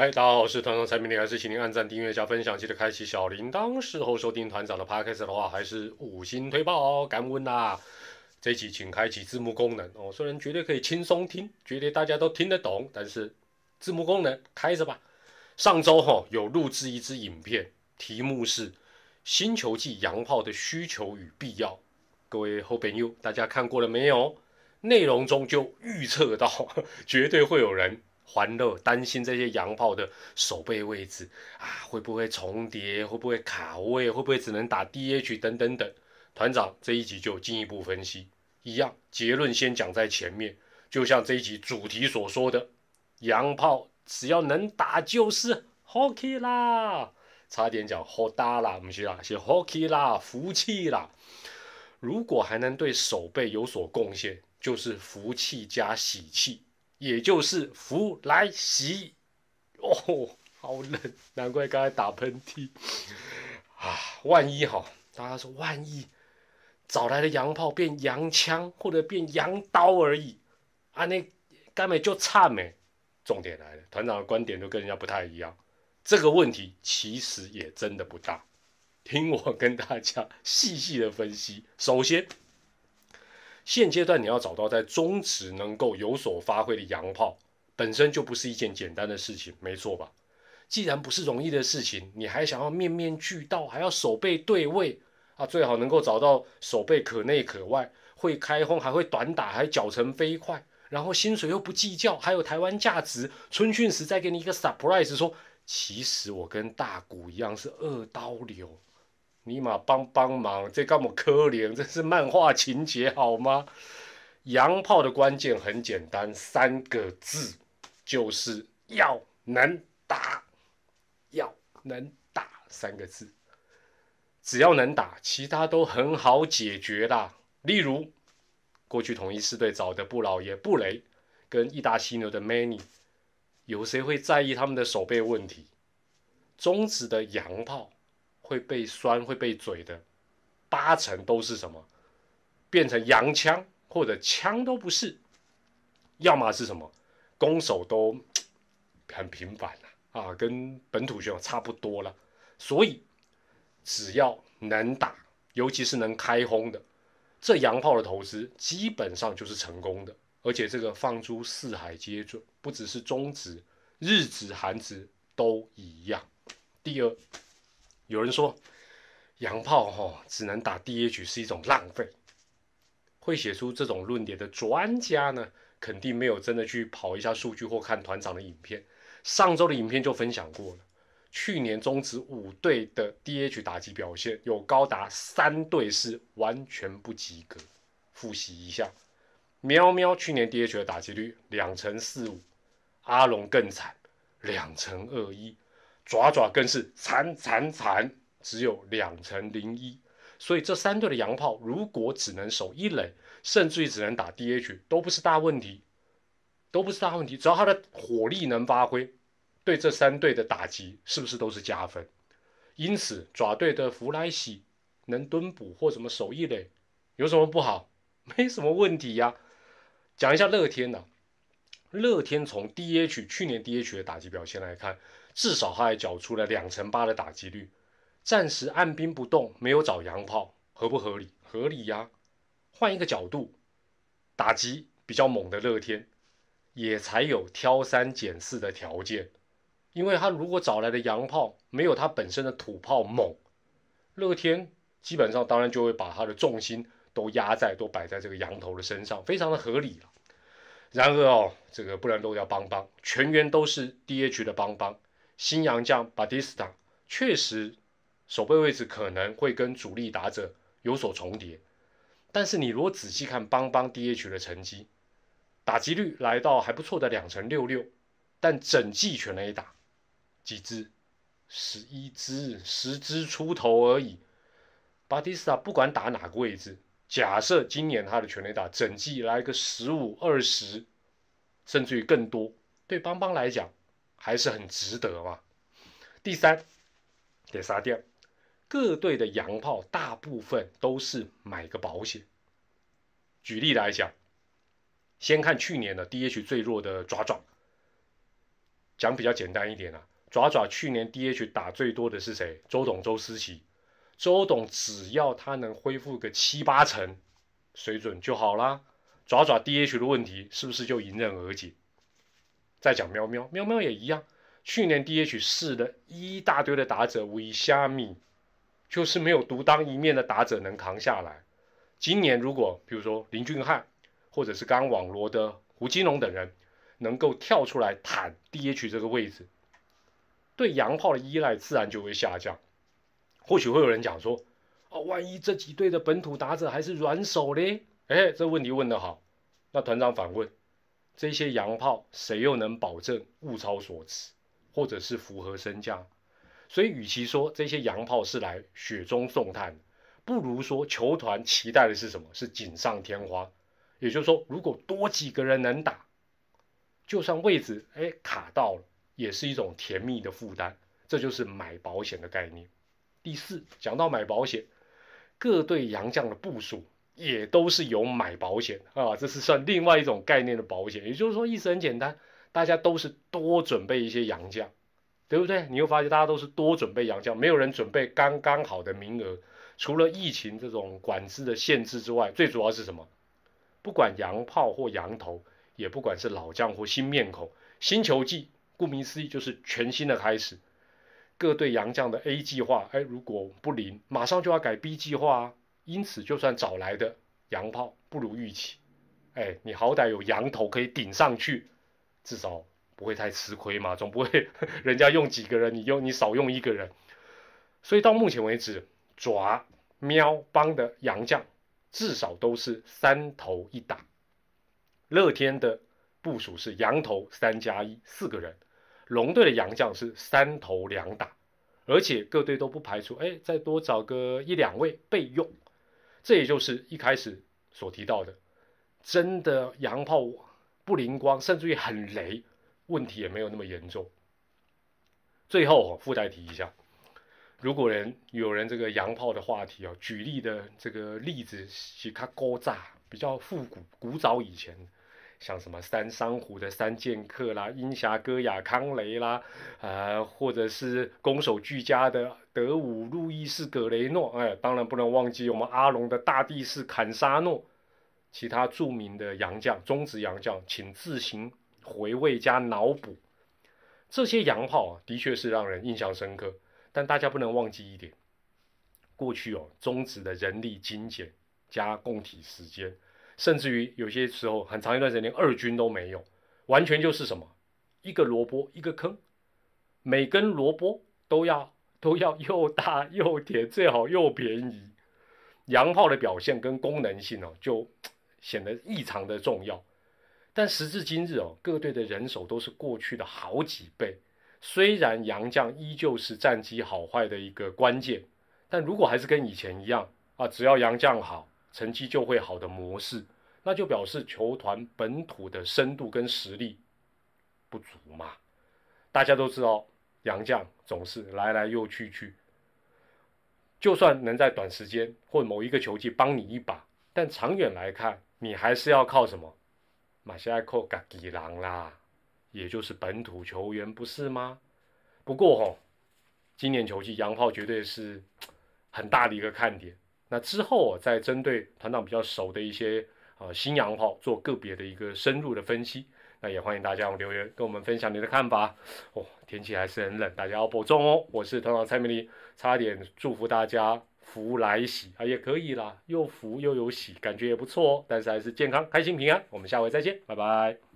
嗨，大家好，我是团长蔡明，还是请您按赞、订阅、加分享，记得开启小铃铛。事后收听团长的 podcast 的话，还是五星推爆哦，感恩呐！这集请开启字幕功能哦，虽然绝对可以轻松听，绝对大家都听得懂，但是字幕功能开着吧。上周哈有录制一支影片，题目是《星球季洋炮的需求与必要》，各位后朋友，大家看过了没有？内容中就预测到，绝对会有人。欢乐，担心这些洋炮的守备位置啊，会不会重叠？会不会卡位？会不会只能打 DH 等等等？团长这一集就进一步分析，一样结论先讲在前面，就像这一集主题所说的，洋炮只要能打就是 hockey 啦，差点讲 h 大啦，不是啦，是 hockey 啦，福气啦。如果还能对守备有所贡献，就是福气加喜气。也就是福来袭哦，好冷，难怪刚才打喷嚏啊！万一哈，大家说万一找来的洋炮变洋枪或者变洋刀而已啊，那根本就差没。重点来了，团长的观点都跟人家不太一样。这个问题其实也真的不大，听我跟大家细细的分析。首先。现阶段你要找到在中职能够有所发挥的洋炮，本身就不是一件简单的事情，没错吧？既然不是容易的事情，你还想要面面俱到，还要手背对位啊，最好能够找到手背可内可外，会开轰，还会短打，还脚程飞快，然后薪水又不计较，还有台湾价值。春训时再给你一个 surprise，说其实我跟大谷一样是二刀流。尼玛帮帮忙，这干么可怜？这是漫画情节好吗？洋炮的关键很简单，三个字，就是要能打，要能打三个字。只要能打，其他都很好解决啦。例如，过去统一四队找的布老爷布雷，跟意大犀牛的 Many，有谁会在意他们的手背问题？中指的洋炮。会被酸会被嘴的，八成都是什么？变成洋枪或者枪都不是，要么是什么？攻守都很平凡了啊，跟本土选手差不多了。所以只要能打，尤其是能开轰的，这洋炮的投资基本上就是成功的。而且这个放诸四海皆准，不只是中职、日职、韩职都一样。第二。有人说，洋炮哈只能打 DH 是一种浪费。会写出这种论点的专家呢，肯定没有真的去跑一下数据或看团长的影片。上周的影片就分享过了，去年中职五队的 DH 打击表现，有高达三队是完全不及格。复习一下，喵喵去年 DH 的打击率两成四五，阿龙更惨，两成二一。爪爪更是惨惨惨，只有两成零一，所以这三队的洋炮如果只能守一垒，甚至于只能打 DH，都不是大问题，都不是大问题。只要他的火力能发挥，对这三队的打击是不是都是加分？因此爪队的弗莱西能蹲补或什么守一垒，有什么不好？没什么问题呀。讲一下乐天呐，乐天从 DH 去年 DH 的打击表现来看。至少他还缴出了两成八的打击率，暂时按兵不动，没有找洋炮，合不合理？合理呀。换一个角度，打击比较猛的乐天，也才有挑三拣四的条件。因为他如果找来的洋炮没有他本身的土炮猛，乐天基本上当然就会把他的重心都压在都摆在这个羊头的身上，非常的合理了。然而哦，这个不能漏掉邦邦，全员都是 DH 的邦邦。新洋将巴蒂斯塔确实守备位置可能会跟主力打者有所重叠，但是你如果仔细看邦邦 DH 的成绩，打击率来到还不错的两成六六，但整季全垒打几支？十一支，十支出头而已。巴蒂斯塔不管打哪个位置，假设今年他的全垒打整季来个十五二十，甚至于更多，对邦邦来讲。还是很值得嘛。第三，得杀掉各队的洋炮，大部分都是买个保险。举例来讲，先看去年的 DH 最弱的爪爪，讲比较简单一点啊，爪爪去年 DH 打最多的是谁？周董周思齐。周董只要他能恢复个七八成水准就好啦。爪爪 DH 的问题是不是就迎刃而解？再讲喵喵，喵喵也一样。去年 DH 试了一大堆的打者，无疑虾米就是没有独当一面的打者能扛下来。今年如果比如说林俊汉，或者是刚网罗的胡金龙等人，能够跳出来坦 DH 这个位置，对洋炮的依赖自然就会下降。或许会有人讲说：“哦，万一这几队的本土打者还是软手嘞？”哎，这问题问得好。那团长反问：这些洋炮谁又能保证物超所值，或者是符合身价？所以，与其说这些洋炮是来雪中送炭，不如说球团期待的是什么？是锦上添花。也就是说，如果多几个人能打，就算位置哎卡到了，也是一种甜蜜的负担。这就是买保险的概念。第四，讲到买保险，各队洋将的部署也都是有买保险啊，这是算另外一种概念的保险。也就是说，意思很简单，大家都是多准备一些洋将，对不对？你会发现大家都是多准备洋将，没有人准备刚刚好的名额。除了疫情这种管制的限制之外，最主要是什么？不管洋炮或洋头，也不管是老将或新面孔，新球季顾名思义就是全新的开始。各队洋将的 A 计划，哎，如果不灵，马上就要改 B 计划啊。因此，就算找来的洋炮不如预期，哎，你好歹有洋头可以顶上去，至少不会太吃亏嘛。总不会人家用几个人，你用你少用一个人。所以到目前为止，爪喵帮的洋将。至少都是三头一打，乐天的部署是羊头三加一四个人，龙队的洋将是三头两打，而且各队都不排除哎再多找个一两位备用，这也就是一开始所提到的，真的洋炮不灵光，甚至于很雷，问题也没有那么严重。最后附带提一下。如果人有人这个洋炮的话题哦，举例的这个例子是它高炸比较复古古早以前，像什么三商虎的三剑客啦，鹰侠哥雅康雷啦，呃，或者是攻守俱佳的德武路易士葛雷诺，哎，当然不能忘记我们阿龙的大帝士坎沙诺，其他著名的洋将中职洋将，请自行回味加脑补，这些洋炮啊，的确是让人印象深刻。但大家不能忘记一点，过去哦，中职的人力精简加供体时间，甚至于有些时候很长一段时间连二军都没有，完全就是什么一个萝卜一个坑，每根萝卜都要都要又大又甜，最好又便宜。洋炮的表现跟功能性哦，就显得异常的重要。但时至今日哦，各队的人手都是过去的好几倍。虽然洋将依旧是战绩好坏的一个关键，但如果还是跟以前一样啊，只要洋将好，成绩就会好的模式，那就表示球团本土的深度跟实力不足嘛。大家都知道，杨将总是来来又去去，就算能在短时间或某一个球季帮你一把，但长远来看，你还是要靠什么？马西亚靠嘎吉郎啦。也就是本土球员不是吗？不过哈，今年球季洋炮绝对是很大的一个看点。那之后再针对团长比较熟的一些啊新洋炮做个别的一个深入的分析。那也欢迎大家留言跟我们分享你的看法。哦，天气还是很冷，大家要保重哦。我是团长蔡明丽，差点祝福大家福来喜啊，也可以啦，又福又有喜，感觉也不错哦。但是还是健康、开心、平安。我们下回再见，拜拜。